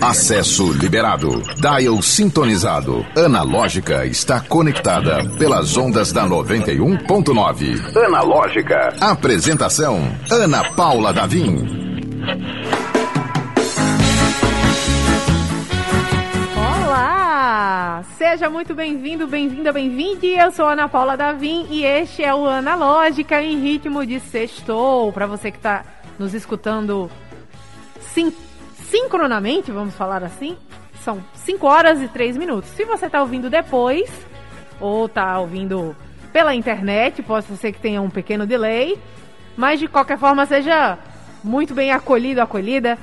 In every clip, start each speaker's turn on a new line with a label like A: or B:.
A: Acesso liberado. Dial sintonizado. Analógica está conectada pelas ondas da 91.9. Analógica. Apresentação: Ana Paula Davim.
B: Olá! Seja muito bem-vindo, bem-vinda, bem-vinde. Eu sou Ana Paula Davim e este é o Analógica em ritmo de sextou. Para você que está nos escutando sim, sincronamente, vamos falar assim, são 5 horas e 3 minutos. Se você está ouvindo depois ou está ouvindo pela internet, pode ser que tenha um pequeno delay, mas de qualquer forma seja muito bem acolhido, acolhida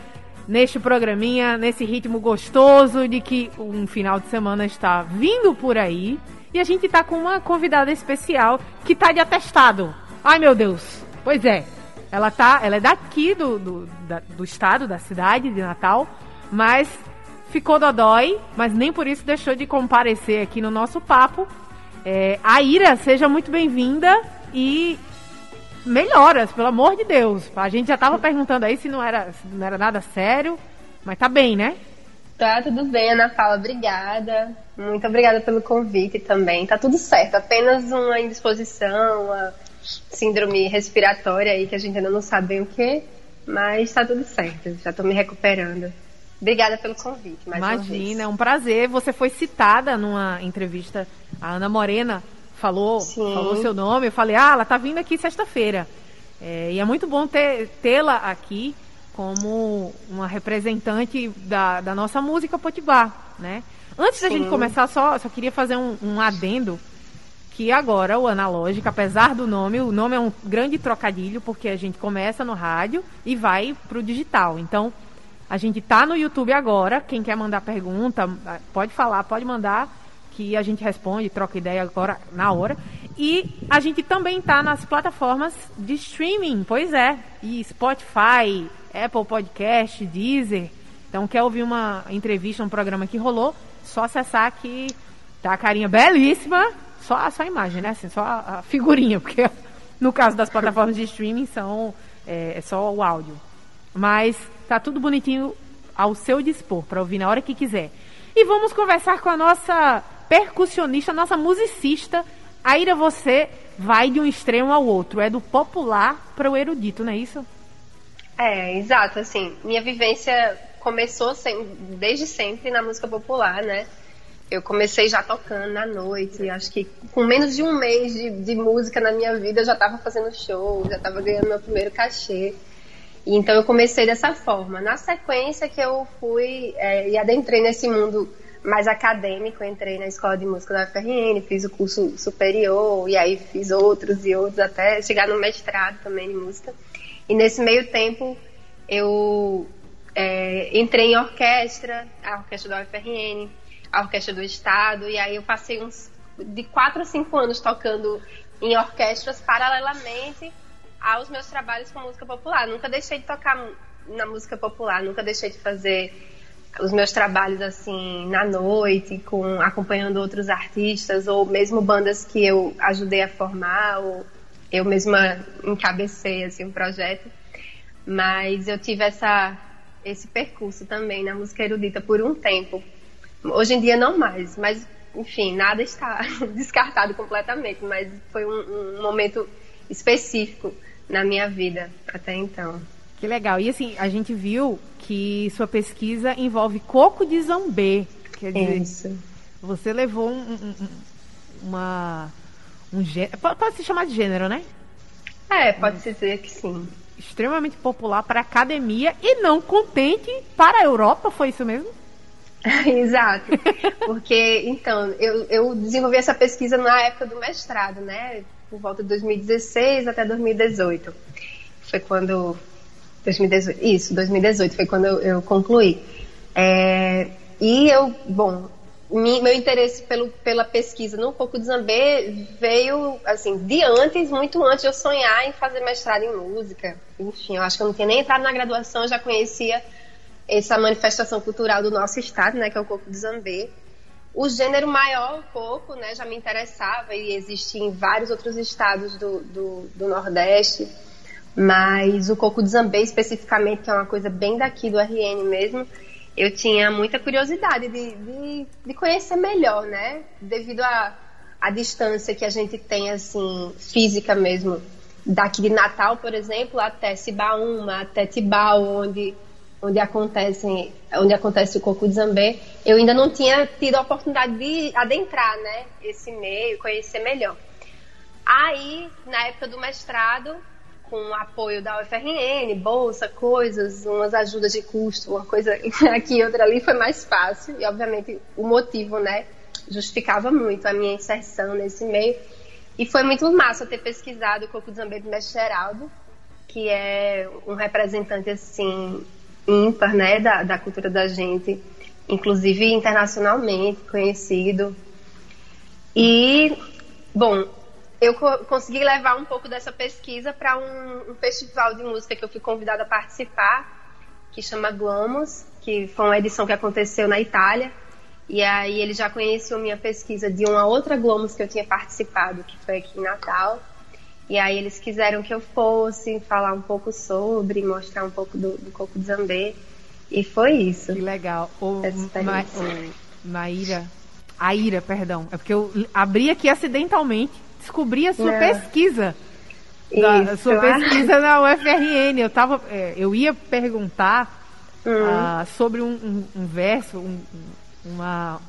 B: neste programinha, nesse ritmo gostoso de que um final de semana está vindo por aí. E a gente está com uma convidada especial que está de atestado. Ai meu Deus! Pois é, ela tá, ela é daqui do, do, da, do estado, da cidade de Natal, mas ficou dodói, mas nem por isso deixou de comparecer aqui no nosso papo. É, a Ira, seja muito bem-vinda e melhoras, pelo amor de Deus. A gente já tava perguntando aí se não era, se não era nada sério, mas tá bem, né?
C: Tá tudo bem, Ana Paula, obrigada. Muito obrigada pelo convite também. Tá tudo certo, apenas uma indisposição, uma síndrome respiratória aí que a gente ainda não sabe bem o que, mas tá tudo certo, já tô me recuperando. Obrigada pelo convite.
B: Imagina, é um prazer. Você foi citada numa entrevista, a Ana Morena falou, falou seu nome, eu falei, ah, ela tá vindo aqui sexta-feira. É, e é muito bom tê-la aqui como uma representante da, da nossa música Potiguar, né? Antes Sim. da gente começar, só, só queria fazer um, um adendo que agora o analógico, apesar do nome, o nome é um grande trocadilho, porque a gente começa no rádio e vai pro digital. Então, a gente tá no YouTube agora, quem quer mandar pergunta, pode falar, pode mandar que a gente responde, troca ideia agora na hora. E a gente também está nas plataformas de streaming, pois é. E Spotify, Apple Podcast, Deezer. Então, quer ouvir uma entrevista, um programa que rolou, só acessar que tá a carinha belíssima, só, só a imagem, né? Assim, só a, figurinha, porque no caso das plataformas de streaming são é, é só o áudio. Mas tá tudo bonitinho ao seu dispor, para ouvir na hora que quiser. E vamos conversar com a nossa percussionista, nossa musicista. Aira, você vai de um extremo ao outro. É do popular para o erudito, não é isso?
C: É, exato. Assim, minha vivência começou sem, desde sempre na música popular, né? Eu comecei já tocando na noite, acho que com menos de um mês de, de música na minha vida eu já estava fazendo show, já estava ganhando meu primeiro cachê. Então eu comecei dessa forma. Na sequência que eu fui é, e adentrei nesse mundo mais acadêmico, entrei na escola de música da UFRN, fiz o curso superior e aí fiz outros e outros até chegar no mestrado também em música. E nesse meio tempo eu é, entrei em orquestra, a orquestra da UFRN, a orquestra do estado e aí eu passei uns de quatro a cinco anos tocando em orquestras paralelamente aos meus trabalhos com música popular. Nunca deixei de tocar na música popular, nunca deixei de fazer os meus trabalhos assim na noite, com acompanhando outros artistas ou mesmo bandas que eu ajudei a formar ou eu mesma encabecei assim um projeto. Mas eu tive essa esse percurso também na música erudita por um tempo. Hoje em dia não mais, mas enfim, nada está descartado completamente, mas foi um, um momento específico na minha vida até então.
B: Que legal. E assim, a gente viu que sua pesquisa envolve coco de zambê. Quer dizer, Isso. você levou um, um, uma. Um gênero. Pode se chamar de gênero, né?
C: É, pode-se dizer que sim.
B: Extremamente popular para a academia e não contente para a Europa, foi isso mesmo?
C: Exato. Porque, então, eu, eu desenvolvi essa pesquisa na época do mestrado, né? Por volta de 2016 até 2018. Foi quando 2018, isso, 2018 foi quando eu, eu concluí. É, e eu, bom, mi, meu interesse pelo, pela pesquisa no Coco de Zambê veio, assim, de antes, muito antes de eu sonhar em fazer mestrado em música. Enfim, eu acho que eu não tinha nem entrado na graduação, eu já conhecia essa manifestação cultural do nosso estado, né, que é o Coco de Zambê. O gênero maior, o coco, né, já me interessava e existe em vários outros estados do, do, do Nordeste. Mas o coco de Zambê especificamente, que é uma coisa bem daqui do RN mesmo, eu tinha muita curiosidade de, de, de conhecer melhor, né? Devido a a distância que a gente tem, assim, física mesmo, daqui de Natal, por exemplo, até Cibaúma, até Tibau, onde, onde, acontecem, onde acontece o Coco Zambê, eu ainda não tinha tido a oportunidade de adentrar, né, esse meio, conhecer melhor. Aí, na época do mestrado, com o apoio da UFRN, bolsa, coisas, umas ajudas de custo, uma coisa aqui outra ali, foi mais fácil. E, obviamente, o motivo, né, justificava muito a minha inserção nesse meio. E foi muito massa ter pesquisado o Coco Zambê do Mestre Geraldo, que é um representante, assim, ímpar, né, da, da cultura da gente, inclusive internacionalmente conhecido. E, bom, eu co consegui levar um pouco dessa pesquisa para um, um, festival de música que eu fui convidada a participar, que chama Glomos, que foi uma edição que aconteceu na Itália. E aí ele já conheceu minha pesquisa de uma outra Glomos que eu tinha participado, que foi aqui em Natal. E aí eles quiseram que eu fosse falar um pouco sobre, mostrar um pouco do, do Coco de Zambê. E foi isso.
B: Que legal. O, Ma, o Maíra, Aira, perdão. É porque eu abri aqui acidentalmente, descobri a sua Não. pesquisa. Da, sua ah. pesquisa na UFRN. Eu, tava, é, eu ia perguntar uh, sobre um, um, um verso, um, uma,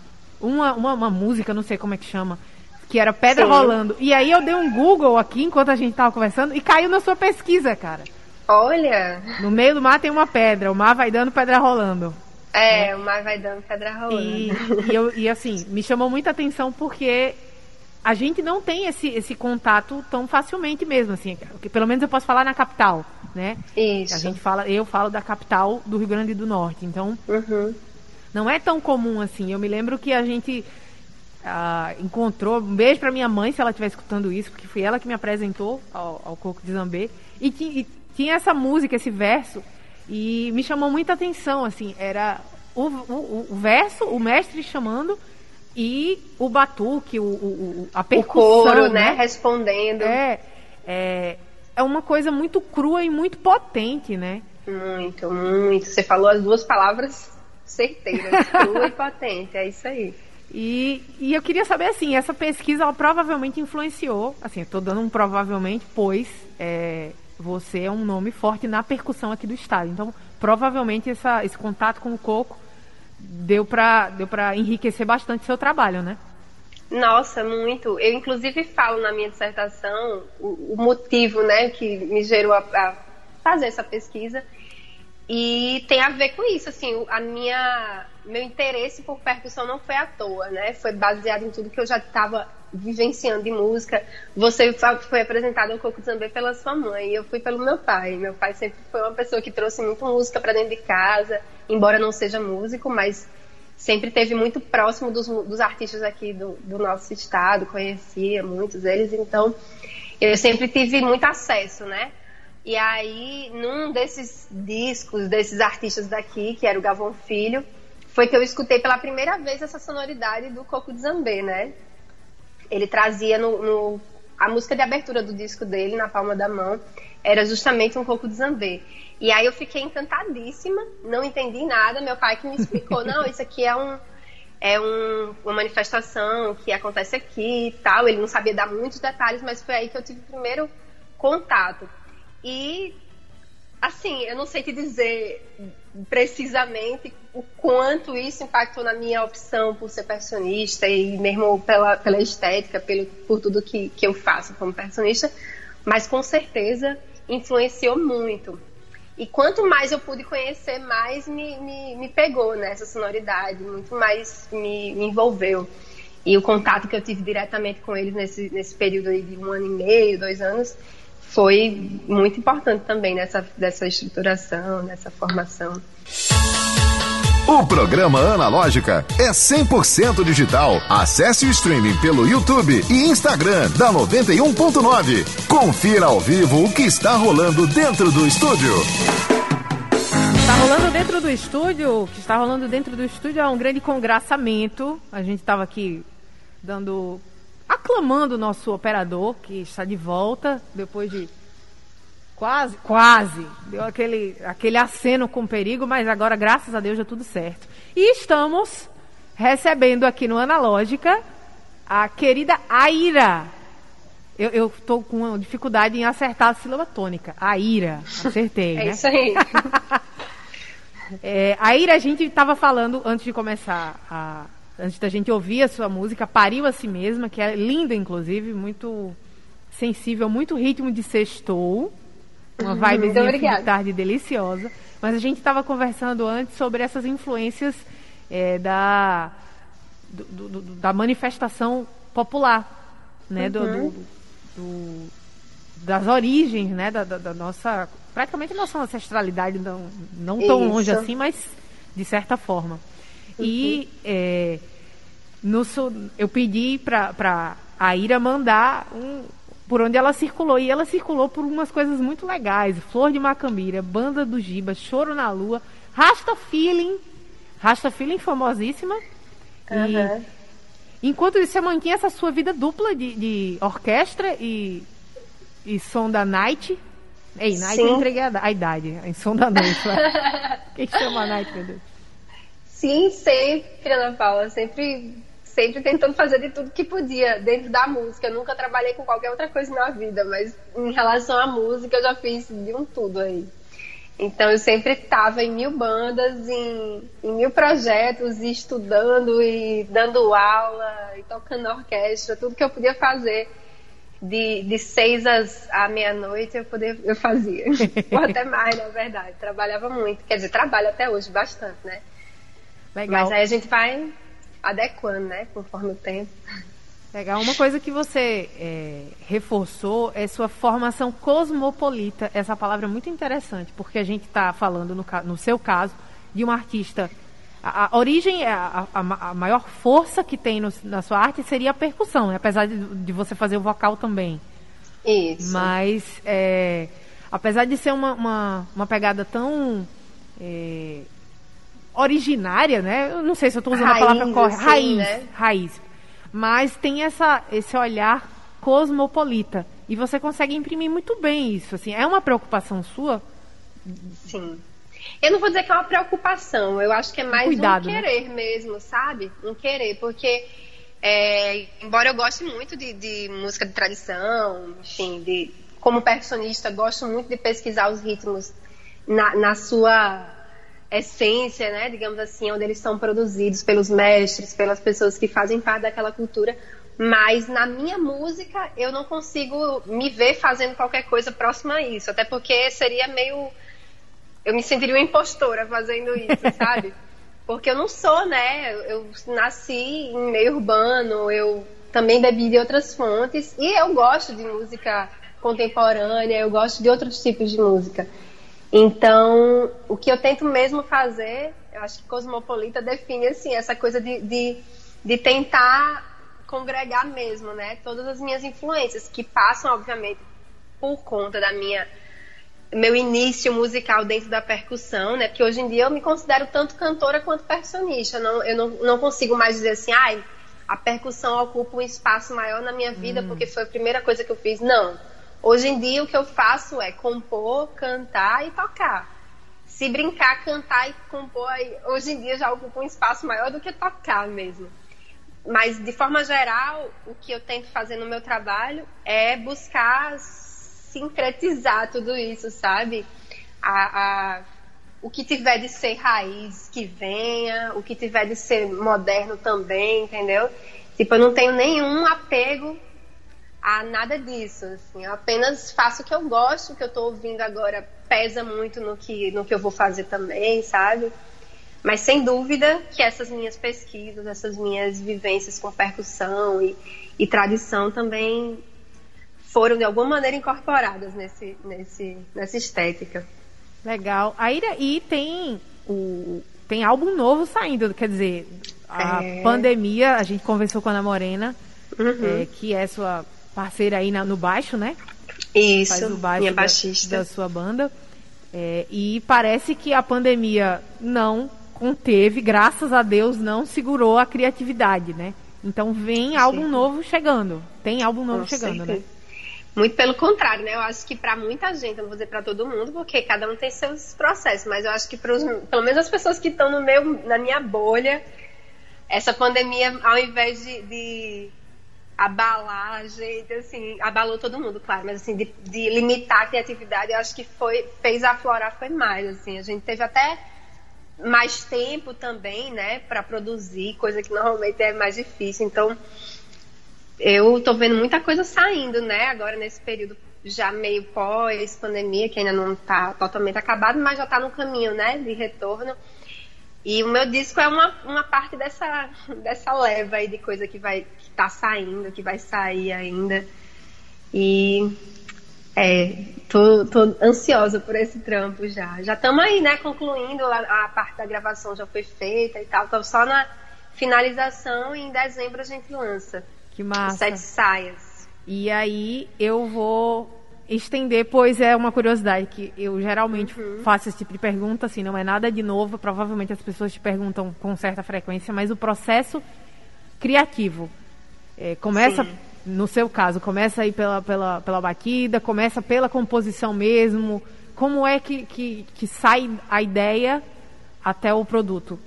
B: uma, uma, uma, música, não sei como é que chama, que era Pedra Sim. Rolando. E aí eu dei um Google aqui enquanto a gente tava conversando e caiu na sua pesquisa, cara.
C: Olha!
B: No meio do mar tem uma pedra, o mar vai dando pedra rolando.
C: É, né? o mar vai dando pedra rolando.
B: E, e, eu, e assim, me chamou muita atenção porque a gente não tem esse, esse contato tão facilmente mesmo, assim, pelo menos eu posso falar na capital, né?
C: Isso.
B: A gente fala, eu falo da capital do Rio Grande do Norte, então
C: uhum.
B: Não é tão comum assim. Eu me lembro que a gente ah, encontrou. Um beijo para minha mãe, se ela estiver escutando isso, porque foi ela que me apresentou ao, ao Coco de Zambê. E, e, tinha essa música, esse verso, e me chamou muita atenção. Assim, era o, o, o verso, o mestre chamando. E o batuque, o, o, a percussão. O
C: coro, né? né? Respondendo.
B: É, é, é uma coisa muito crua e muito potente, né?
C: Muito, muito. Você falou as duas palavras certeira, crua e patente, é isso aí.
B: E, e eu queria saber, assim, essa pesquisa ela provavelmente influenciou, assim, estou dando um provavelmente, pois é, você é um nome forte na percussão aqui do estado. Então, provavelmente essa, esse contato com o coco deu para deu enriquecer bastante seu trabalho, né?
C: Nossa, muito. Eu, inclusive, falo na minha dissertação o, o motivo né, que me gerou a, a fazer essa pesquisa e tem a ver com isso, assim, a minha meu interesse por percussão não foi à toa, né? Foi baseado em tudo que eu já estava vivenciando de música. Você foi apresentado ao Coco Zambê pela sua mãe, eu fui pelo meu pai. Meu pai sempre foi uma pessoa que trouxe muito música para dentro de casa, embora não seja músico, mas sempre teve muito próximo dos, dos artistas aqui do, do nosso estado, conhecia muitos deles, então eu sempre tive muito acesso, né? E aí, num desses discos, desses artistas daqui, que era o Gavão Filho, foi que eu escutei pela primeira vez essa sonoridade do Coco de Zambê, né? Ele trazia no, no, a música de abertura do disco dele, na palma da mão, era justamente um Coco de Zambê. E aí eu fiquei encantadíssima, não entendi nada, meu pai que me explicou, não, isso aqui é um é um, uma manifestação que acontece aqui e tal. Ele não sabia dar muitos detalhes, mas foi aí que eu tive o primeiro contato. E, assim, eu não sei te dizer precisamente o quanto isso impactou na minha opção por ser personista e mesmo pela, pela estética, pelo, por tudo que, que eu faço como personista, mas com certeza influenciou muito. E quanto mais eu pude conhecer, mais me, me, me pegou nessa sonoridade, muito mais me, me, envolveu. E o contato que eu tive diretamente com eles nesse, nesse período de um ano e meio, dois anos, foi muito importante também nessa dessa estruturação, nessa formação.
A: O programa Analógica é 100% digital. Acesse o streaming pelo YouTube e Instagram da 91.9. Confira ao vivo o que está rolando dentro do estúdio.
B: Está rolando dentro do estúdio, o que está rolando dentro do estúdio é um grande congraçamento. A gente estava aqui dando aclamando o nosso operador, que está de volta depois de Quase, quase. Deu aquele, aquele aceno com perigo, mas agora, graças a Deus, deu tudo certo. E estamos recebendo aqui no Analógica a querida Aira. Eu estou com dificuldade em acertar a sílaba tônica. Aira. Acertei,
C: é
B: né?
C: isso aí.
B: é, Aira, a gente estava falando antes de começar a, antes da gente ouvir a sua música, Pariu a Si Mesma, que é linda, inclusive, muito sensível, muito ritmo de sextou. Uma vibe de tarde deliciosa. Mas a gente estava conversando antes sobre essas influências é, da, do, do, da manifestação popular, né? Uhum. Do, das origens, né? Da, da, da, nossa, praticamente nossa ancestralidade, não, não tão Isso. longe assim, mas de certa forma. Uhum. E é, no, eu pedi para a Ira mandar um, por onde ela circulou. E ela circulou por umas coisas muito legais. Flor de Macambira, Banda do Giba, Choro na Lua, Rasta Feeling. Rasta Feeling famosíssima. Uhum. E enquanto isso, você mantinha essa sua vida dupla de, de orquestra e, e som da night. Ei, night Sim. eu entreguei a, a idade. Em som da noite. Quem chama night, meu Deus?
C: Sim, sempre, Ana Paula. Sempre sempre tentando fazer de tudo que podia dentro da música. Eu nunca trabalhei com qualquer outra coisa na vida, mas em relação à música eu já fiz de um tudo aí. Então eu sempre estava em mil bandas, em, em, mil projetos, e estudando e dando aula e tocando orquestra, tudo que eu podia fazer de, de seis às, à meia-noite eu, poder, eu fazia. Ou até mais, na verdade. Trabalhava muito. Quer dizer, trabalho até hoje bastante, né? Legal. Mas aí a gente vai adequando, né, conforme o tempo.
B: Legal. Uma coisa que você é, reforçou é sua formação cosmopolita. Essa palavra é muito interessante, porque a gente está falando, no, no, seu caso, de uma artista. A, a origem, a, a, a, maior força que tem no, na sua arte seria a percussão, né? apesar de, de, você fazer o vocal também.
C: Isso.
B: Mas, é, apesar de ser uma, uma, uma pegada tão. É, originária, né? Eu não sei se eu estou usando raiz, a palavra correta. Assim, raiz, né? raiz. Mas tem essa, esse olhar cosmopolita. E você consegue imprimir muito bem isso. Assim, é uma preocupação sua?
C: Sim. Eu não vou dizer que é uma preocupação, eu acho que é mais Cuidado, um né? querer né? mesmo, sabe? Um querer, porque é, embora eu goste muito de, de, música de tradição, enfim, de, como percussionista, gosto muito de pesquisar os ritmos na, na sua essência, né, digamos assim, onde eles são produzidos pelos mestres, pelas pessoas que fazem parte daquela cultura. Mas na minha música eu não consigo me ver fazendo qualquer coisa próxima a isso, até porque seria meio eu me sentiria uma impostora fazendo isso, sabe? Porque eu não sou, né? Eu nasci em meio urbano, eu também bebi de outras fontes e eu gosto de música contemporânea, eu gosto de outros tipos de música. Então, o que eu tento mesmo fazer, eu acho que Cosmopolita define assim, essa coisa de, de, de tentar congregar mesmo, né? Todas as minhas influências, que passam, obviamente, por conta da minha meu início musical dentro da percussão, né? Porque hoje em dia eu me considero tanto cantora quanto percussionista. Não, eu não, não consigo mais dizer assim, ai, a percussão ocupa um espaço maior na minha vida hum. porque foi a primeira coisa que eu fiz. Não. Hoje em dia o que eu faço é compor, cantar e tocar. Se brincar, cantar e compor, hoje em dia já ocupa um espaço maior do que tocar mesmo. Mas de forma geral, o que eu tento fazer no meu trabalho é buscar sincretizar tudo isso, sabe? A, a, o que tiver de ser raiz, que venha, o que tiver de ser moderno também, entendeu? Tipo, eu não tenho nenhum apego a nada disso. Assim, eu apenas faço o que eu gosto, o que eu estou ouvindo agora pesa muito no que, no que eu vou fazer também, sabe? Mas sem dúvida que essas minhas pesquisas, essas minhas vivências com percussão e, e tradição também foram de alguma maneira incorporadas nesse, nesse, nessa estética.
B: Legal. Aí, e tem o tem álbum novo saindo, quer dizer, a é... pandemia, a gente conversou com a Ana Morena, uhum. é, que é sua parceira aí na, no baixo, né?
C: Isso, Faz o baixo minha baixista.
B: Da, da sua banda. É, e parece que a pandemia não conteve, graças a Deus, não segurou a criatividade, né? Então vem álbum novo chegando. Tem álbum novo Com chegando, né?
C: Muito pelo contrário, né? Eu acho que para muita gente, eu não vou dizer para todo mundo, porque cada um tem seus processos, mas eu acho que pros, pelo menos as pessoas que estão no meu, na minha bolha, essa pandemia, ao invés de, de abalar a gente, assim, abalou todo mundo, claro, mas assim, de, de, limitar a criatividade, eu acho que foi, fez aflorar foi mais, assim, a gente teve até mais tempo também, né, para produzir, coisa que normalmente é mais difícil, então eu tô vendo muita coisa saindo, né, agora nesse período já meio pós-pandemia, que ainda não tá totalmente acabado, mas já tá no caminho, né, de retorno. E o meu disco é uma, uma parte dessa, dessa leva aí de coisa que vai que tá saindo, que vai sair ainda. E é, tô, tô ansiosa por esse trampo já. Já estamos aí, né, concluindo, a, a, parte da gravação já foi feita e tal. Tô só na finalização e em dezembro a gente lança.
B: Que massa.
C: Sete saias.
B: E aí eu vou estender, pois é uma curiosidade que eu geralmente uhum. faço esse tipo de pergunta, assim, não é nada de novo, provavelmente as pessoas te perguntam com certa frequência, mas o processo criativo é, começa, Sim. no seu caso, começa aí pela, pela, pela batida, começa pela composição mesmo, como é que, que, que sai a ideia até o produto?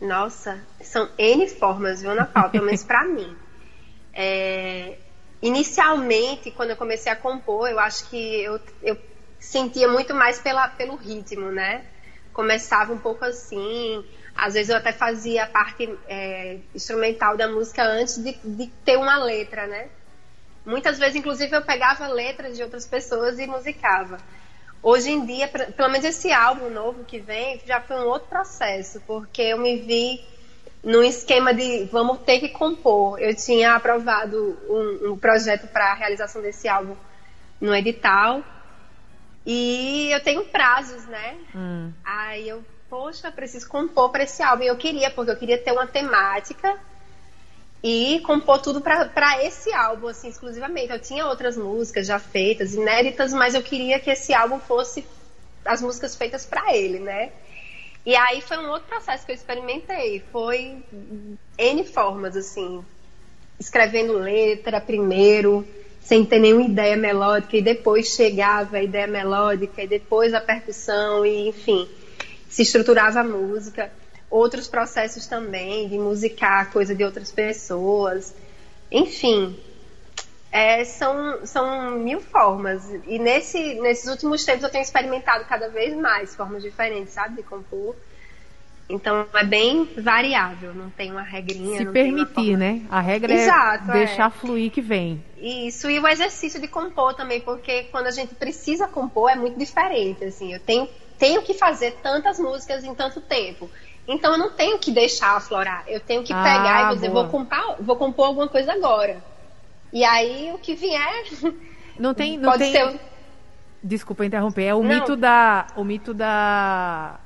C: Nossa, são N formas, viu, Ana Paula? Pelo menos pra mim. É, inicialmente, quando eu comecei a compor, eu acho que eu, eu sentia muito mais pela, pelo ritmo, né? Começava um pouco assim, às vezes eu até fazia a parte é, instrumental da música antes de, de ter uma letra, né? Muitas vezes, inclusive, eu pegava letras de outras pessoas e musicava. Hoje em dia, pelo menos esse álbum novo que vem, já foi um outro processo, porque eu me vi num esquema de vamos ter que compor. Eu tinha aprovado um, um projeto para a realização desse álbum no edital e eu tenho prazos, né? Hum. Aí eu, poxa, preciso compor para esse álbum. E eu queria, porque eu queria ter uma temática e compor tudo para esse álbum, assim, exclusivamente. Eu tinha outras músicas já feitas, inéditas, mas eu queria que esse álbum fosse as músicas feitas para ele, né? E aí foi um outro processo que eu experimentei. Foi N formas, assim. Escrevendo letra primeiro, sem ter nenhuma ideia melódica, e depois chegava a ideia melódica, e depois a percussão, e enfim, se estruturava a música. Outros processos também, de musicar coisa de outras pessoas. Enfim, é, são, são mil formas. E nesse, nesses últimos tempos eu tenho experimentado cada vez mais formas diferentes, sabe, de compor. Então é bem variável, não tem uma regrinha.
B: Se permitir, né? A regra é Exato, é deixar é. fluir que vem.
C: Isso, e o exercício de compor também, porque quando a gente precisa compor é muito diferente. Assim, eu tenho, tenho que fazer tantas músicas em tanto tempo. Então eu não tenho que deixar aflorar. Eu tenho que ah, pegar e dizer, vou compor, vou compor alguma coisa agora. E aí o que vier.
B: Não tem. Não pode tem... ser. Desculpa interromper. É o não. mito da. O mito da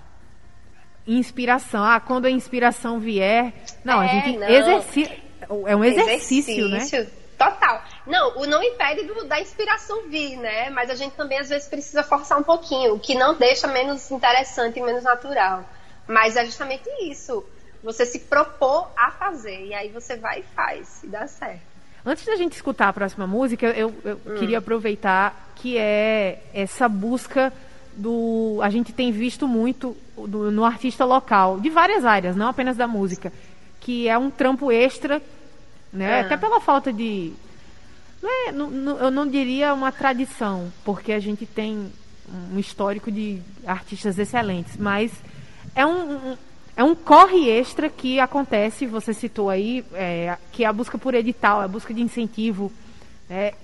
B: inspiração. Ah, quando a inspiração vier. Não, é, a gente exercita. É um exercício, né? exercício, né?
C: Total. Não, o não impede do, da inspiração vir, né? Mas a gente também às vezes precisa forçar um pouquinho, o que não deixa menos interessante e menos natural. Mas é justamente isso. Você se propor a fazer. E aí você vai e faz. E dá certo.
B: Antes da gente escutar a próxima música, eu, eu hum. queria aproveitar que é essa busca do. A gente tem visto muito do, no artista local, de várias áreas, não apenas da música, que é um trampo extra, né? Ah. Até pela falta de. Não é, não, não, eu não diria uma tradição, porque a gente tem um histórico de artistas excelentes, mas é um, um é um corre extra que acontece, você citou aí, é, que é a busca por edital, a busca de incentivo. É,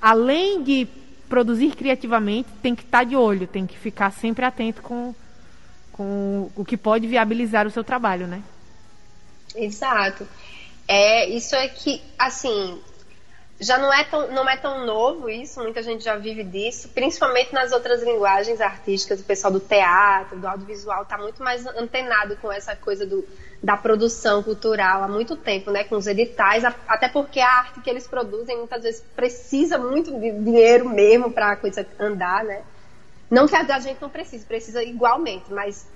B: além de produzir criativamente, tem que estar de olho, tem que ficar sempre atento com, com o que pode viabilizar o seu trabalho, né?
C: Exato. É, isso é que, assim, já não é, tão, não é tão novo isso, muita gente já vive disso, principalmente nas outras linguagens artísticas, o pessoal do teatro, do audiovisual está muito mais antenado com essa coisa do, da produção cultural há muito tempo, né, com os editais, até porque a arte que eles produzem muitas vezes precisa muito de dinheiro mesmo para a coisa andar, né? Não que a gente não precise, precisa igualmente, mas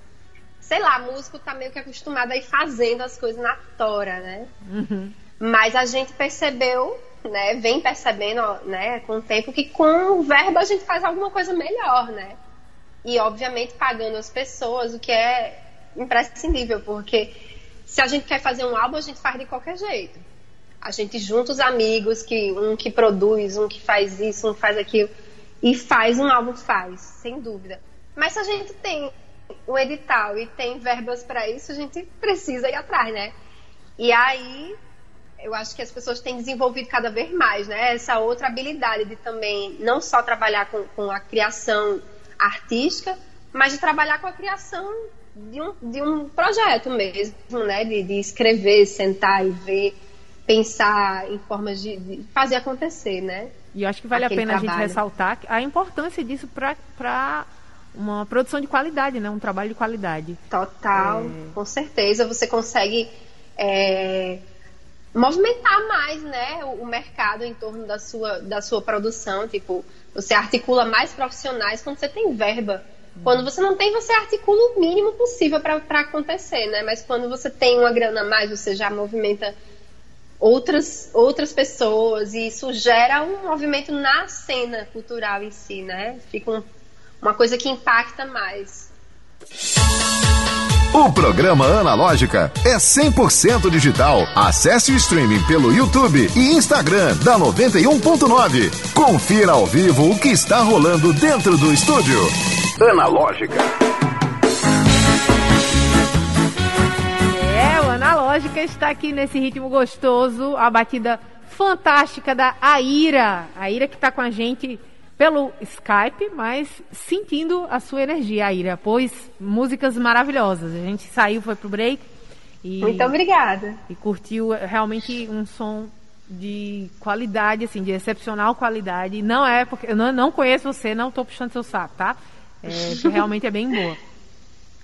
C: sei lá, músico está meio que acostumado a ir fazendo as coisas na tora, né? Uhum. Mas a gente percebeu né, vem percebendo, né, com o tempo que com o verbo a gente faz alguma coisa melhor, né? E obviamente pagando as pessoas, o que é imprescindível, porque se a gente quer fazer um álbum, a gente faz de qualquer jeito. A gente junta os amigos, que um que produz, um que faz isso, um faz aquilo, e faz um álbum, faz, sem dúvida. Mas se a gente tem um edital e tem verbas para isso, a gente precisa ir atrás, né? E aí eu acho que as pessoas têm desenvolvido cada vez mais, né? Essa outra habilidade de também não só trabalhar com, com a criação artística, mas de trabalhar com a criação de um, de um projeto mesmo, né? De, de escrever, sentar e ver, pensar em formas de, de fazer acontecer, né?
B: E eu acho que vale Aquele a pena trabalho. a gente ressaltar a importância disso para uma produção de qualidade, né? Um trabalho de qualidade.
C: Total, é... com certeza. Você consegue é, movimentar mais, né? O, mercado em torno da sua, da sua produção. Tipo, você articula mais profissionais quando você tem verba. Quando você não tem, você articula o mínimo possível para acontecer, né? Mas quando você tem uma grana a mais, você já movimenta outras, outras pessoas e isso gera um movimento na cena cultural em si, né? Fica um, uma coisa que impacta mais.
A: O programa Analógica é 100% digital. Acesse o streaming pelo YouTube e Instagram da 91.9. Confira ao vivo o que está rolando dentro do estúdio. Analógica.
B: Analógica está aqui nesse ritmo gostoso, a batida fantástica da Aira. A Aira que está com a gente pelo Skype, mas sentindo a sua energia, Aira, pois músicas maravilhosas. A gente saiu, foi pro break.
C: E, Muito obrigada.
B: E curtiu realmente um som de qualidade, assim, de excepcional qualidade. Não é porque eu não, não conheço você, não estou puxando seu saco, tá? É, realmente é bem boa.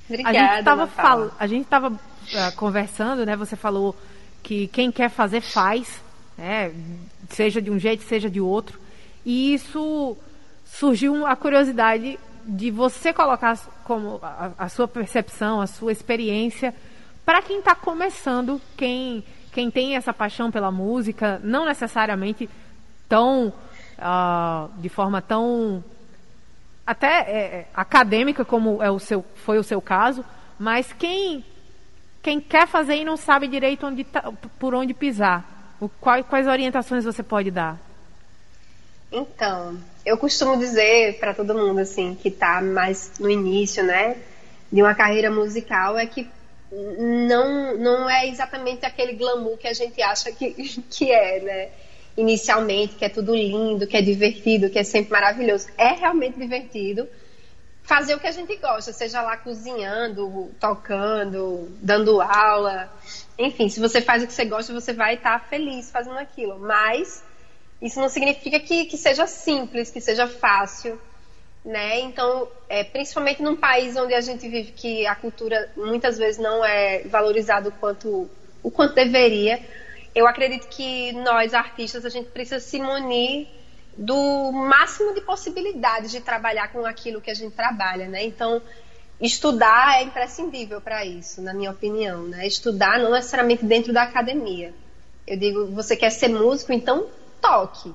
C: Obrigada. A gente estava
B: fal... a gente tava uh, conversando, né, você falou que quem quer fazer faz, né, seja de um jeito, seja de outro. E isso surgiu a curiosidade de você colocar como a, a sua percepção, a sua experiência para quem está começando, quem quem tem essa paixão pela música, não necessariamente tão uh, de forma tão até é, é, acadêmica como é o seu, foi o seu caso, mas quem quem quer fazer e não sabe direito onde tá, por onde pisar, o, quais orientações você pode dar?
C: Então, eu costumo dizer para todo mundo assim que está mais no início, né, de uma carreira musical é que não não é exatamente aquele glamour que a gente acha que, que é, né? Inicialmente, que é tudo lindo, que é divertido, que é sempre maravilhoso. É realmente divertido fazer o que a gente gosta, seja lá cozinhando, tocando, dando aula. Enfim, se você faz o que você gosta, você vai estar feliz fazendo aquilo. Mas isso não significa que, que seja simples, que seja fácil. Né? Então, é, principalmente num país onde a gente vive que a cultura muitas vezes não é valorizada o quanto, o quanto deveria, eu acredito que nós, artistas, a gente precisa se munir do máximo de possibilidades de trabalhar com aquilo que a gente trabalha, né? Então, estudar é imprescindível para isso, na minha opinião, né? Estudar não necessariamente dentro da academia. Eu digo, você quer ser músico, então toque.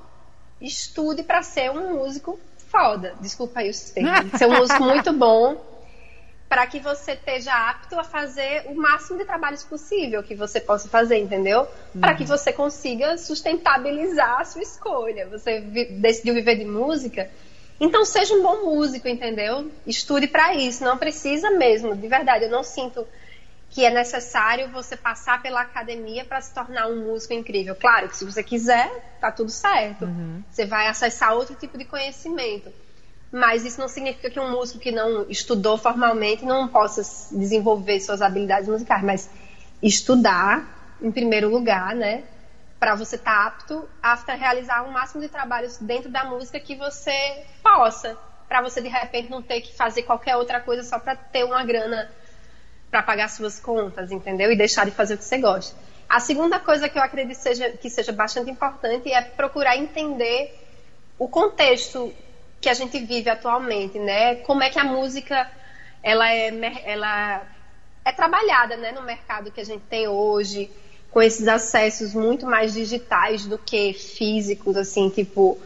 C: Estude para ser um músico foda. Desculpa aí os termos. Ser um músico muito bom para que você esteja apto a fazer o máximo de trabalhos possível que você possa fazer, entendeu? Uhum. Para que você consiga sustentabilizar a sua escolha. Você vi decidiu viver de música, então seja um bom músico, entendeu? Estude para isso, não precisa mesmo, de verdade. Eu não sinto que é necessário você passar pela academia para se tornar um músico incrível. Claro que se você quiser, tá tudo certo. Uhum. Você vai acessar outro tipo de conhecimento mas isso não significa que um músico que não estudou formalmente não possa desenvolver suas habilidades musicais, mas estudar em primeiro lugar, né, para você estar tá apto a realizar o um máximo de trabalhos dentro da música que você possa, para você de repente não ter que fazer qualquer outra coisa só para ter uma grana para pagar suas contas, entendeu? E deixar de fazer o que você gosta. A segunda coisa que eu acredito seja, que seja bastante importante é procurar entender o contexto que a gente vive atualmente, né? Como é que a música ela é, ela é trabalhada, né, no mercado que a gente tem hoje. com esses acessos muito mais digitais do que físicos, assim, tipo,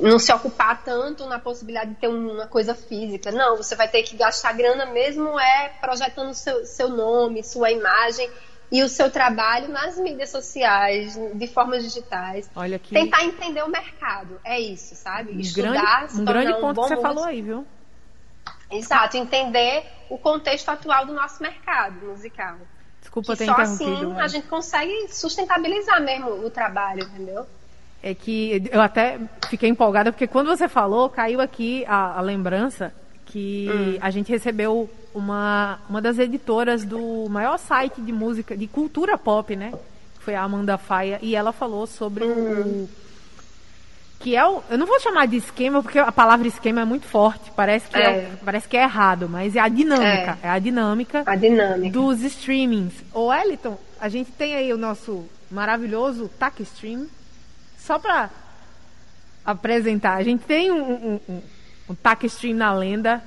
C: não se ocupar tanto na possibilidade de ter uma coisa física. Não, você vai ter que gastar grana mesmo é projetando seu, seu nome, sua imagem e o seu trabalho nas mídias sociais, de formas digitais.
B: Olha aqui.
C: Tentar entender o mercado. É isso, sabe?
B: Um
C: Estudar,
B: grande, um grande ponto
C: um
B: que você
C: músico.
B: falou aí, viu?
C: Exato, entender o contexto atual do nosso mercado musical.
B: Desculpa
C: Que
B: ter
C: só assim a
B: mas
C: gente consegue sustentabilizar mesmo o trabalho, entendeu?
B: É que eu até fiquei empolgada, porque quando você falou, caiu aqui a, a lembrança que
C: Hum.
B: a gente recebeu uma, uma das editoras do maior site de música, de cultura pop, né? Foi a Amanda Faia, e ela falou sobre
C: Hum.
B: o. Que é o. Eu não vou chamar de esquema, porque a palavra esquema é muito forte. Parece que é,
C: É.
B: parece que é errado, mas é a dinâmica. É, a dinâmica
C: A dinâmica.
B: dos streamings. Ô, Wellington, a gente tem aí o nosso maravilhoso TAC Stream. Só pra apresentar, a gente tem um, um, um, um TAC Stream na lenda.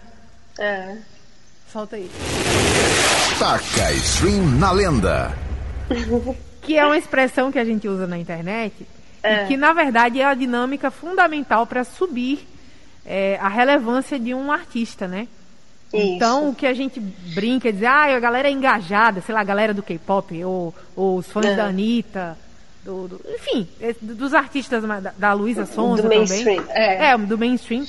C: É.
B: Solta aí.
A: Taca Stream na lenda.
B: Que é uma expressão que a gente usa na internet
C: É.
B: e que, na verdade, é a dinâmica fundamental para subir é, a relevância de um artista, né? Então, o que a gente brinca é dizer, ah, a galera é engajada, sei lá, a galera do K-pop, ou, ou os fãs
C: É.
B: da Anitta, do, do- enfim, é, dos artistas da, da Luísa Sonza
C: Do
B: também.
C: mainstream, é.
B: do mainstream.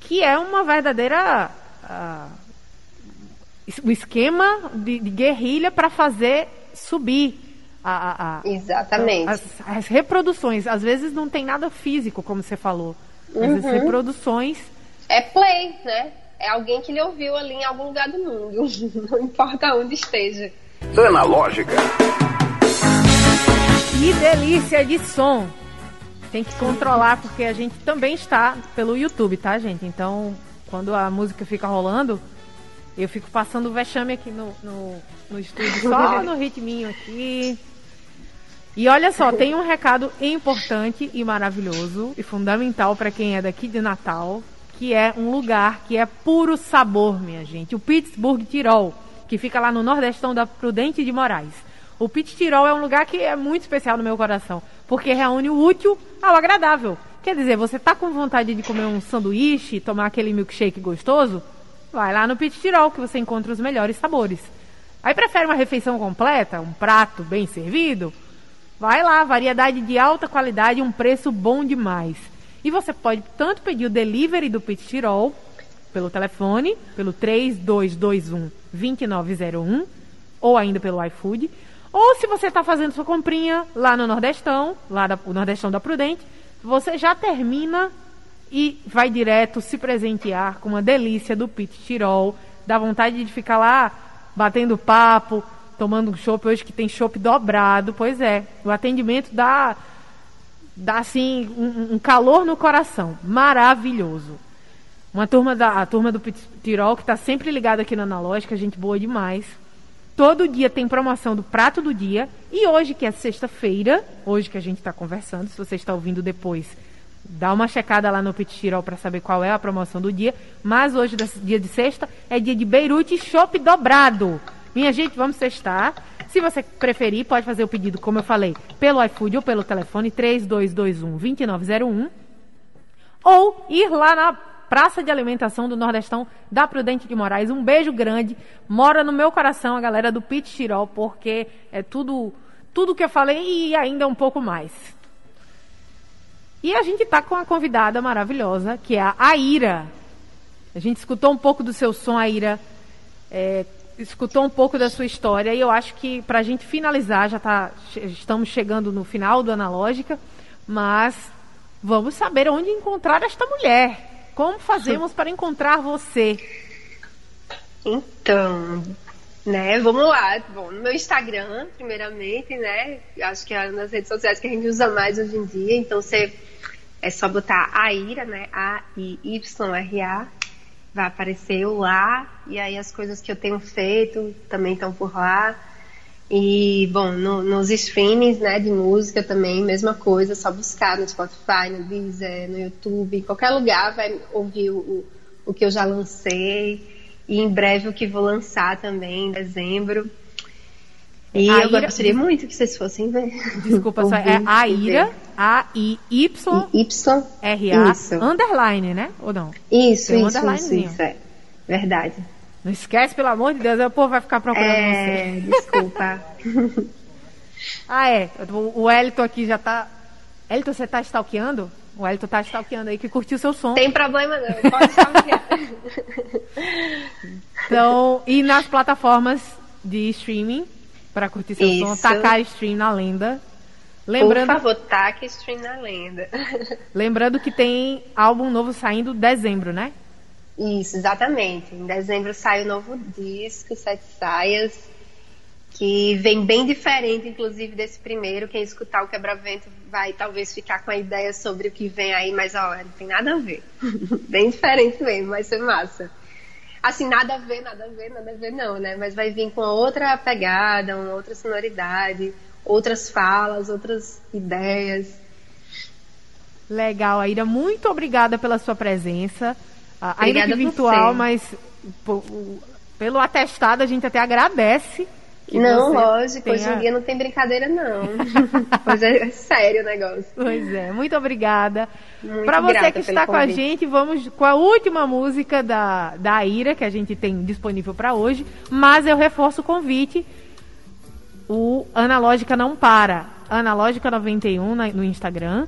B: Que é uma verdadeira. ah, es- um esquema de, de guerrilha para fazer subir a, a- a-
C: Exatamente.
B: as, as reproduções. Às vezes não tem nada físico, como você falou. Mas as
C: Uhum.
B: reproduções.
C: É play, né? É alguém que lhe ouviu ali em algum lugar do mundo. Não importa onde esteja.
A: Analógica.
B: Que delícia de som! Tem que controlar, porque a gente também está pelo YouTube, tá, gente? Então, quando a música fica rolando, eu fico passando o vexame aqui no, no, no estúdio, só no ritminho aqui. E olha só, tem um recado importante e maravilhoso e fundamental para quem é daqui de Natal, que é um lugar que é puro sabor, minha gente. O Pittsburgh Tirol, que fica lá no nordestão da Prudente de Moraes. O Pit Tirol é um lugar que é muito especial no meu coração, porque reúne o útil ao agradável. Quer dizer, você tá com vontade de comer um sanduíche, tomar aquele milkshake gostoso? Vai lá no Pit Tirol que você encontra os melhores sabores. Aí prefere uma refeição completa, um prato bem servido? Vai lá, variedade de alta qualidade e um preço bom demais. E você pode tanto pedir o delivery do Pit Tirol pelo telefone, pelo 3221 2901, ou ainda pelo iFood, ou se você está fazendo sua comprinha lá no Nordestão, lá da, o Nordestão da Prudente, você já termina e vai direto se presentear com uma delícia do Pit Tirol. Dá vontade de ficar lá batendo papo, tomando um chopp hoje que tem chopp dobrado. Pois é, o atendimento dá, dá assim um, um calor no coração. Maravilhoso. Uma turma da a turma do Pit Tirol que está sempre ligada aqui na Analógica, gente boa demais. Todo dia tem promoção do prato do dia. E hoje, que é sexta-feira, hoje que a gente está conversando, se você está ouvindo depois, dá uma checada lá no Pit Tirol para saber qual é a promoção do dia. Mas hoje, dia de sexta, é dia de Beirute Chopp dobrado. Minha gente, vamos sextar. Se você preferir, pode fazer o pedido, como eu falei, pelo iFood ou pelo telefone 3221-2901. Ou ir lá na Praça de Alimentação do Nordestão da Prudente de Moraes. Um beijo grande. Mora no meu coração a galera do Pit Tirol, porque é tudo tudo que eu falei e ainda um pouco mais. E a gente tá com uma convidada maravilhosa, que é a Aira. A gente escutou um pouco do seu som, Aira. É, escutou um pouco da sua história e eu acho que para a gente finalizar, já tá, estamos chegando no final do Analógica, mas vamos saber onde encontrar esta mulher. Como fazemos para encontrar você?
C: Então, né, vamos lá. Bom, no meu Instagram, primeiramente, né? Acho que é das redes sociais que a gente usa mais hoje em dia. Então, você é só botar Aira, né? A-I-Y-R-A. Vai aparecer eu lá. E aí as coisas que eu tenho feito também estão por lá. E, bom, no, nos streamings, né, de música também, mesma coisa, só buscar no Spotify, no Deezer, no YouTube, em qualquer lugar vai ouvir o, o que eu já lancei e em breve o que vou lançar também em dezembro. E a eu Ira... gostaria muito que vocês fossem ver.
B: Desculpa, só é a Ira, A-I-Y, R-A, underline, né? Ou não?
C: Isso, um isso, isso, isso, é. Verdade.
B: Não esquece, pelo amor de Deus, o povo vai ficar procurando
C: é, você. Desculpa.
B: ah, é. O Elton aqui já tá. Elton, você tá stalkeando? O Elton tá stalkeando aí que curtiu seu som.
C: Tem problema não, pode stalkear.
B: então, e nas plataformas de streaming, para curtir seu Isso. som, tacar stream na lenda.
C: Lembrando, Por favor, taque stream na lenda.
B: lembrando que tem álbum novo saindo em dezembro, né?
C: Isso, exatamente. Em dezembro sai o novo disco, Sete Saias, que vem bem diferente, inclusive, desse primeiro. Quem escutar o Quebra-Vento vai talvez ficar com a ideia sobre o que vem aí, mas ó, não tem nada a ver. bem diferente mesmo, vai ser massa. Assim, nada a ver, nada a ver, nada a ver não, né? Mas vai vir com outra pegada, uma outra sonoridade, outras falas, outras ideias.
B: Legal, Aira. Muito obrigada pela sua presença. Ainda que virtual, mas pelo atestado a gente até agradece.
C: não, lógico, tenha... hoje em dia não tem brincadeira, não. pois é, é, sério o negócio.
B: Pois é, muito obrigada. Para você que está com a gente, vamos com a última música da, da Ira que a gente tem disponível para hoje. Mas eu reforço o convite. O Analógica não para. Analógica 91 no Instagram.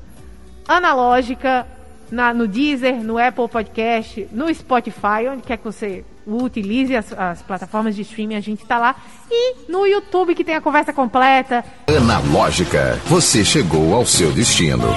B: Analógica na, no Deezer, no Apple Podcast, no Spotify, onde quer que você utilize as, as plataformas de streaming, a gente está lá. E no YouTube, que tem a conversa completa.
A: Analógica, você chegou ao seu destino.